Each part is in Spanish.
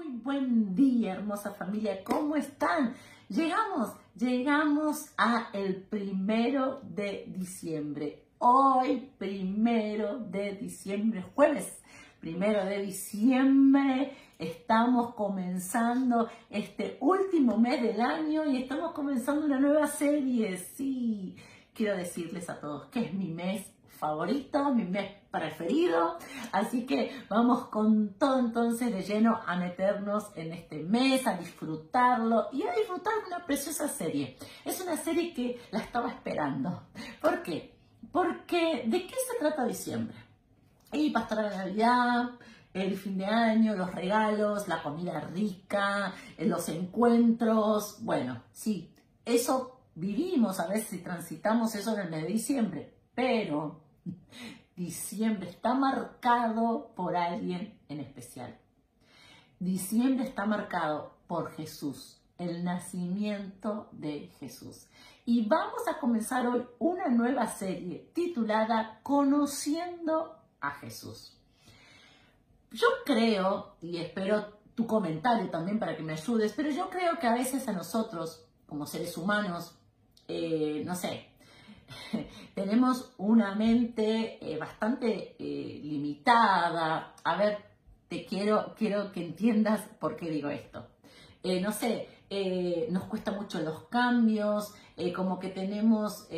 Muy buen día, hermosa familia. ¿Cómo están? Llegamos, llegamos a el primero de diciembre. Hoy, primero de diciembre, jueves, primero de diciembre, estamos comenzando este último mes del año y estamos comenzando una nueva serie. Sí, quiero decirles a todos que es mi mes favorito, mi mes preferido. Así que vamos con todo entonces de lleno a meternos en este mes, a disfrutarlo y a disfrutar de una preciosa serie. Es una serie que la estaba esperando. ¿Por qué? Porque ¿de qué se trata diciembre? Y pastora de Navidad, el fin de año, los regalos, la comida rica, los encuentros. Bueno, sí, eso vivimos a veces y transitamos eso en el mes de diciembre. Pero Diciembre está marcado por alguien en especial. Diciembre está marcado por Jesús, el nacimiento de Jesús. Y vamos a comenzar hoy una nueva serie titulada Conociendo a Jesús. Yo creo, y espero tu comentario también para que me ayudes, pero yo creo que a veces a nosotros, como seres humanos, eh, no sé, tenemos una mente eh, bastante eh, limitada. A ver, te quiero, quiero que entiendas por qué digo esto. Eh, no sé, nos cuesta mucho los cambios, como que tenemos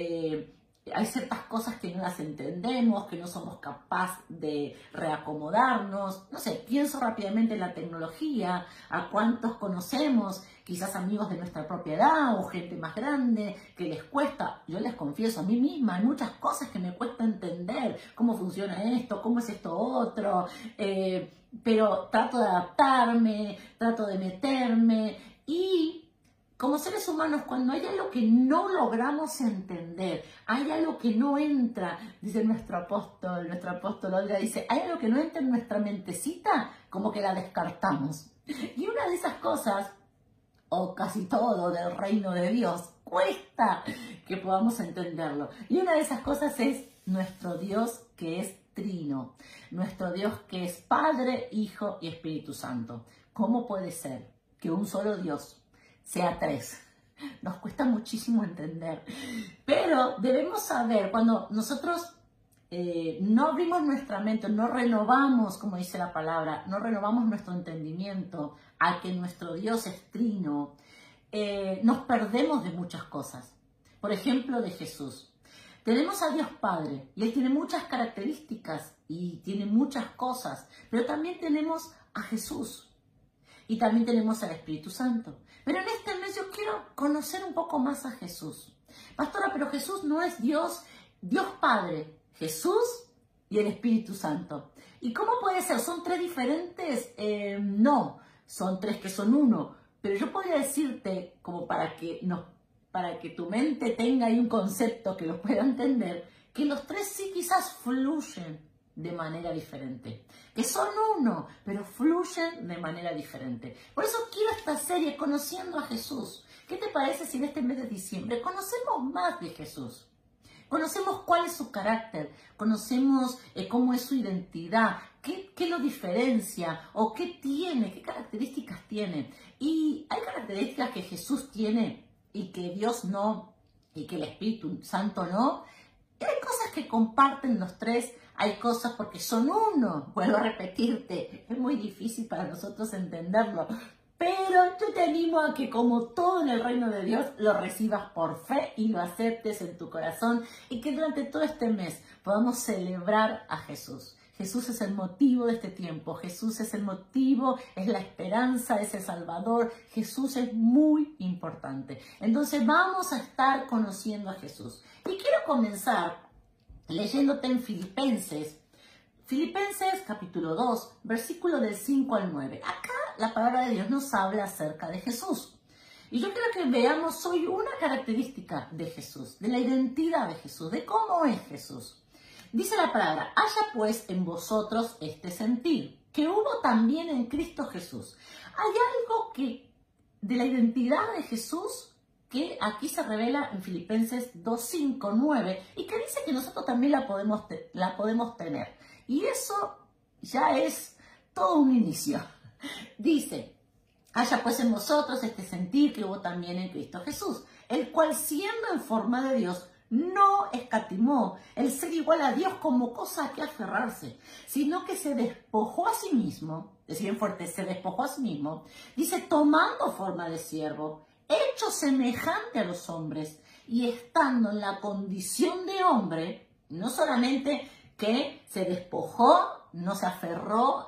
hay ciertas cosas que no las entendemos, que no somos capaces de reacomodarnos. No sé, pienso rápidamente en la tecnología, a cuántos conocemos, quizás amigos de nuestra propia edad o gente más grande, que les cuesta, yo les confieso a mí misma, hay muchas cosas que me cuesta entender, cómo funciona esto, cómo es esto otro, eh, pero trato de adaptarme, trato de meterme y como seres humanos, cuando hay algo que no logramos entender, hay algo que no entra, dice nuestro apóstol, nuestro apóstol Olga dice, hay algo que no entra en nuestra mentecita, como que la descartamos. Y una de esas cosas, o casi todo del reino de Dios, cuesta que podamos entenderlo. Y una de esas cosas es nuestro Dios que es trino, nuestro Dios que es Padre, Hijo y Espíritu Santo. ¿Cómo puede ser que un solo Dios sea tres. Nos cuesta muchísimo entender. Pero debemos saber, cuando nosotros eh, no abrimos nuestra mente, no renovamos, como dice la palabra, no renovamos nuestro entendimiento a que nuestro Dios es trino, eh, nos perdemos de muchas cosas. Por ejemplo, de Jesús. Tenemos a Dios Padre y Él tiene muchas características y tiene muchas cosas, pero también tenemos a Jesús y también tenemos al Espíritu Santo. Pero en este mes yo quiero conocer un poco más a Jesús. Pastora, pero Jesús no es Dios, Dios Padre, Jesús y el Espíritu Santo. ¿Y cómo puede ser? ¿Son tres diferentes? Eh, no, son tres que son uno. Pero yo podría decirte, como para que, no, para que tu mente tenga ahí un concepto que lo pueda entender, que los tres sí quizás fluyen de manera diferente, que son uno, pero fluyen de manera diferente. Por eso quiero esta serie conociendo a Jesús. ¿Qué te parece si en este mes de diciembre conocemos más de Jesús? Conocemos cuál es su carácter, conocemos eh, cómo es su identidad, qué, qué, lo diferencia o qué tiene, qué características tiene. Y hay características que Jesús tiene y que Dios no, y que el Espíritu Santo no. Y hay cosas que comparten los tres hay cosas porque son uno, vuelvo a repetirte, es muy difícil para nosotros entenderlo, pero yo te animo a que como todo en el reino de Dios lo recibas por fe y lo aceptes en tu corazón y que durante todo este mes podamos celebrar a Jesús. Jesús es el motivo de este tiempo, Jesús es el motivo, es la esperanza, es el Salvador, Jesús es muy importante. Entonces vamos a estar conociendo a Jesús. Y quiero comenzar leyéndote en Filipenses, Filipenses capítulo 2, versículo del 5 al 9. Acá la palabra de Dios nos habla acerca de Jesús. Y yo quiero que veamos hoy una característica de Jesús, de la identidad de Jesús, de cómo es Jesús. Dice la palabra, haya pues en vosotros este sentir, que hubo también en Cristo Jesús. Hay algo que de la identidad de Jesús que aquí se revela en Filipenses 2, 5, 9 y que dice que nosotros también la podemos, la podemos tener. Y eso ya es todo un inicio. Dice, haya pues en vosotros este sentir que hubo también en Cristo Jesús, el cual siendo en forma de Dios, no escatimó el ser igual a Dios como cosa a que aferrarse, sino que se despojó a sí mismo, decía fuerte, se despojó a sí mismo, dice, tomando forma de siervo, hecho semejante a los hombres, y estando en la condición de hombre, no solamente que se despojó, no se aferró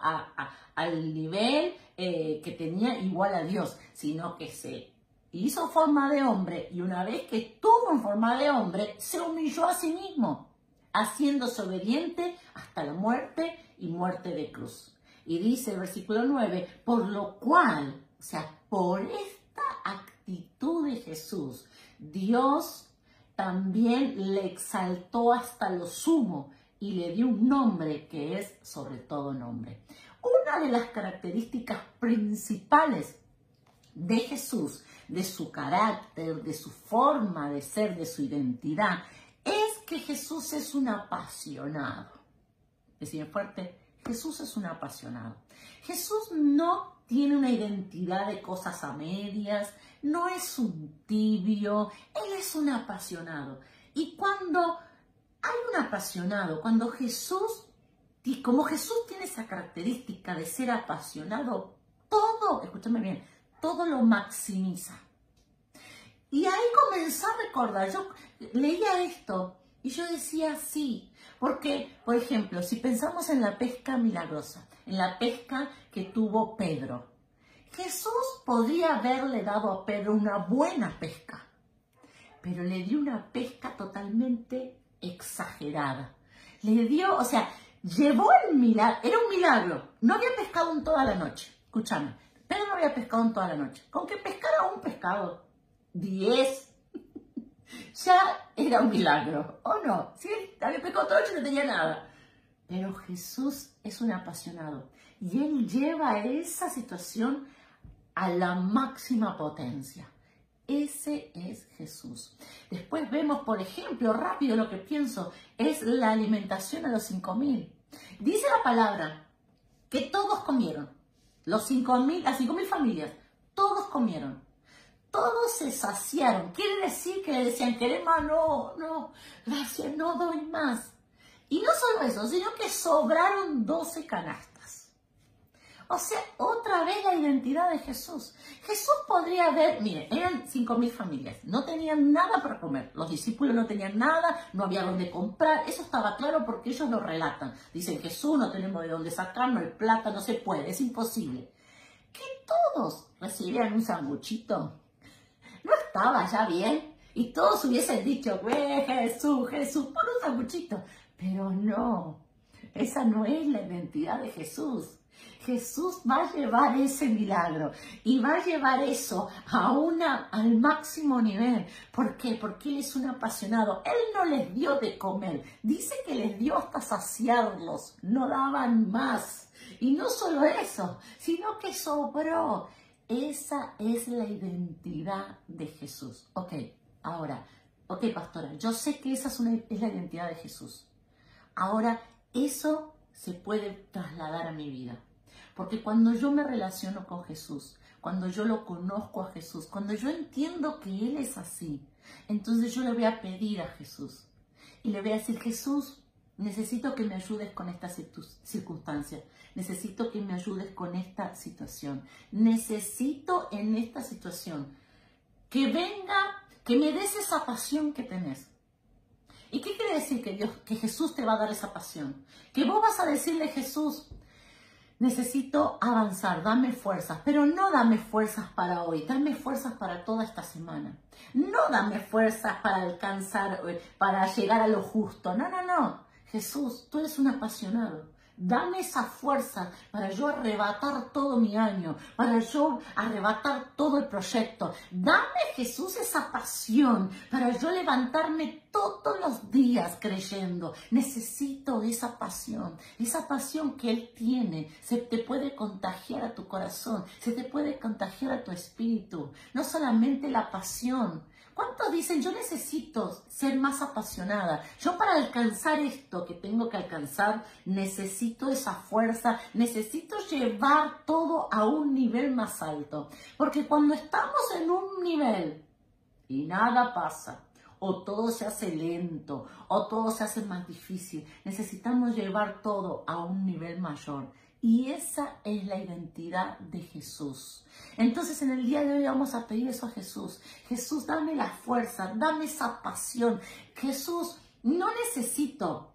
al nivel eh, que tenía igual a Dios, sino que se hizo forma de hombre y una vez que estuvo en forma de hombre, se humilló a sí mismo, haciéndose obediente hasta la muerte y muerte de cruz. Y dice el versículo 9, por lo cual, o sea, por esta actitud de Jesús, Dios también le exaltó hasta lo sumo y le dio un nombre que es sobre todo nombre. Una de las características principales de Jesús, de su carácter, de su forma de ser, de su identidad, es que Jesús es un apasionado. Decía fuerte, Jesús es un apasionado. Jesús no tiene una identidad de cosas a medias, no es un tibio, Él es un apasionado. Y cuando hay un apasionado, cuando Jesús, como Jesús tiene esa característica de ser apasionado, todo, escúchame bien, todo lo maximiza. Y ahí comencé a recordar, yo leía esto y yo decía sí, porque, por ejemplo, si pensamos en la pesca milagrosa, en la pesca que tuvo Pedro, Jesús podría haberle dado a Pedro una buena pesca, pero le dio una pesca totalmente exagerada. Le dio, o sea, llevó el milagro, era un milagro, no había pescado en toda la noche, escúchame, Pedro no había pescado en toda la noche. Con que pescara un pescado, diez, ya era un milagro, ¿o no? Él había pescado toda la noche no tenía nada. Pero Jesús es un apasionado y él lleva esa situación a la máxima potencia. Ese es Jesús. Después vemos, por ejemplo, rápido lo que pienso, es la alimentación a los cinco mil. Dice la palabra que todos comieron. Los cinco mil, las cinco mil familias, todos comieron. Todos se saciaron. Quiere decir que le decían, queremos, no, no, gracias, no doy más. Y no solo eso, sino que sobraron 12 canastas. O sea, otra vez la identidad de Jesús. Jesús podría haber, mire, eran cinco mil familias, no tenían nada para comer, los discípulos no tenían nada, no había dónde comprar, eso estaba claro porque ellos lo relatan. Dicen, Jesús, no tenemos de dónde sacarnos, el plata no se puede, es imposible. Que todos recibieran un sanguchito. No estaba ya bien. Y todos hubiesen dicho, Jesús, Jesús, por un sanguchito. Pero no, esa no es la identidad de Jesús. Jesús va a llevar ese milagro y va a llevar eso a una, al máximo nivel. ¿Por qué? Porque Él es un apasionado. Él no les dio de comer. Dice que les dio hasta saciarlos. No daban más. Y no solo eso, sino que sobró. Esa es la identidad de Jesús. Ok, ahora, ok, pastora, yo sé que esa es, es la identidad de Jesús. Ahora, eso se puede trasladar a mi vida. Porque cuando yo me relaciono con Jesús, cuando yo lo conozco a Jesús, cuando yo entiendo que Él es así, entonces yo le voy a pedir a Jesús y le voy a decir, Jesús, necesito que me ayudes con esta circunstancia, necesito que me ayudes con esta situación, necesito en esta situación que venga, que me des esa pasión que tenés. ¿Y qué quiere decir que Dios, que Jesús te va a dar esa pasión? Que vos vas a decirle, Jesús, necesito avanzar, dame fuerzas, pero no dame fuerzas para hoy, dame fuerzas para toda esta semana. No dame fuerzas para alcanzar, eh, para llegar a lo justo. No, no, no. Jesús, tú eres un apasionado. Dame esa fuerza para yo arrebatar todo mi año, para yo arrebatar todo el proyecto. Dame, Jesús, esa pasión para yo levantarme todos los días creyendo. Necesito esa pasión, esa pasión que Él tiene. Se te puede contagiar a tu corazón, se te puede contagiar a tu espíritu. No solamente la pasión, ¿Cuántos dicen, yo necesito ser más apasionada? Yo para alcanzar esto que tengo que alcanzar, necesito esa fuerza, necesito llevar todo a un nivel más alto. Porque cuando estamos en un nivel y nada pasa, o todo se hace lento, o todo se hace más difícil, necesitamos llevar todo a un nivel mayor. Y esa es la identidad de Jesús. Entonces en el día de hoy vamos a pedir eso a Jesús. Jesús, dame la fuerza, dame esa pasión. Jesús, no necesito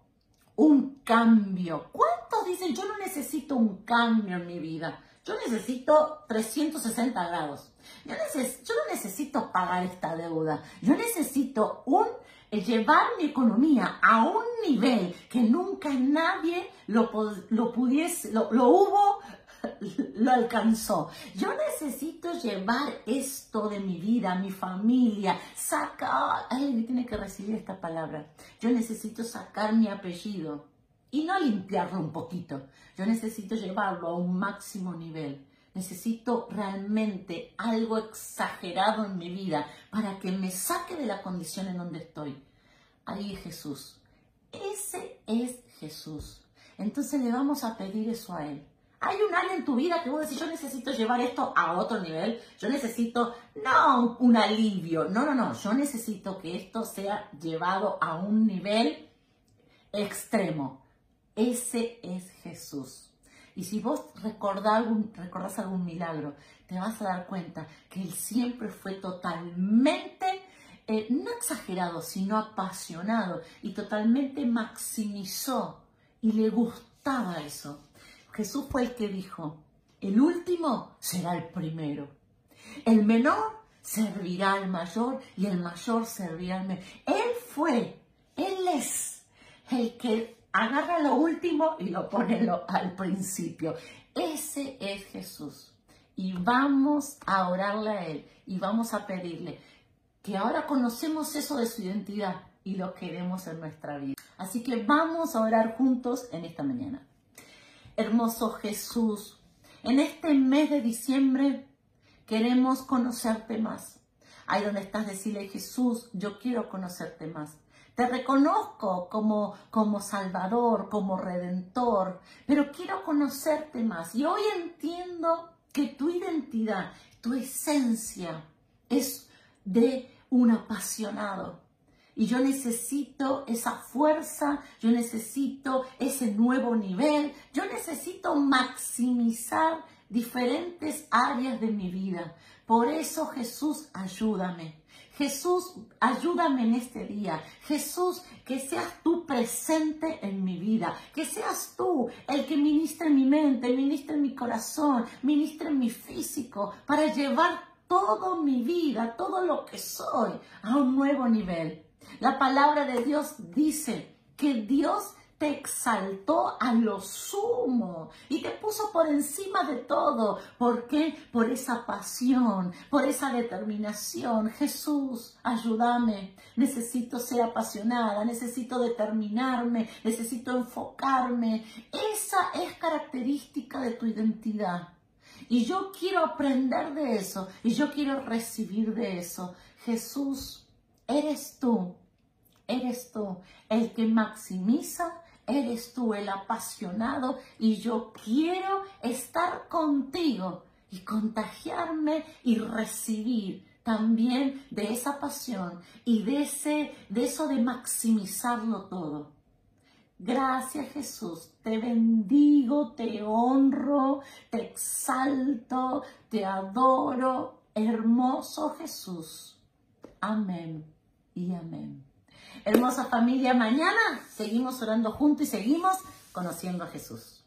un cambio. ¿Cuántos dicen yo no necesito un cambio en mi vida? Yo necesito 360 grados. Yo, no necesito pagar esta deuda. Yo necesito un llevar mi economía a un nivel que nunca nadie lo, lo pudiese, lo, hubo, lo alcanzó. Yo necesito llevar esto de mi vida, mi familia, sacar, alguien tiene que recibir esta palabra. Yo necesito sacar mi apellido y no limpiarlo un poquito. Yo necesito llevarlo a un máximo nivel. Necesito realmente algo exagerado en mi vida para que me saque de la condición en donde estoy. Ahí es Jesús. Ese es Jesús. Entonces le vamos a pedir eso a Él. Hay un área en tu vida que vos decís, yo necesito llevar esto a otro nivel. Yo necesito, no un alivio, no, no, no. Yo necesito que esto sea llevado a un nivel extremo. Ese es Jesús. Y si vos recordás algún, milagro, te vas a dar cuenta que Él siempre fue totalmente, eh, no exagerado, sino apasionado y totalmente maximizó y le gustaba eso. Jesús fue el que dijo, el último será el primero. El menor servirá al mayor y el mayor servirá al menor. Él fue, Él es el que agarra lo último y lo pone al principio. Ese es Jesús. Y vamos a orarle a Él y vamos a pedirle que ahora conocemos eso de su identidad y lo queremos en nuestra vida. Así que vamos a orar juntos en esta mañana. Hermoso Jesús, en este mes de diciembre queremos conocerte más. Ahí donde estás, decirle Jesús, yo quiero conocerte más. Te reconozco como, como Salvador, como Redentor, pero quiero conocerte más. Y hoy entiendo que tu identidad, tu esencia es de un apasionado. Y yo necesito esa fuerza, yo necesito ese nuevo nivel, yo necesito maximizar diferentes áreas de mi vida. Por eso Jesús, ayúdame. Jesús, ayúdame en este día. Jesús, que seas tú presente en mi vida. Que seas tú el que ministre mi mente, ministre mi corazón, ministre mi físico, para llevar toda mi vida, todo lo que soy, a un nuevo nivel. La palabra de Dios dice que Dios te exaltó a lo sumo y te puso por encima de todo. ¿Por qué? Por esa pasión, por esa determinación. Jesús, ayúdame. Necesito ser apasionada, necesito determinarme, necesito enfocarme. Esa es característica de tu identidad. Y yo quiero aprender de eso y yo quiero recibir de eso. Jesús, eres tú, eres tú el que maximiza eres tú el apasionado y yo quiero estar contigo y contagiarme y recibir también de esa pasión y de, ese, de eso de maximizarlo todo. Gracias Jesús, te bendigo, te honro, te exalto, te adoro, hermoso Jesús. Amén y amén. Hermosa familia, mañana seguimos orando juntos y seguimos conociendo a Jesús.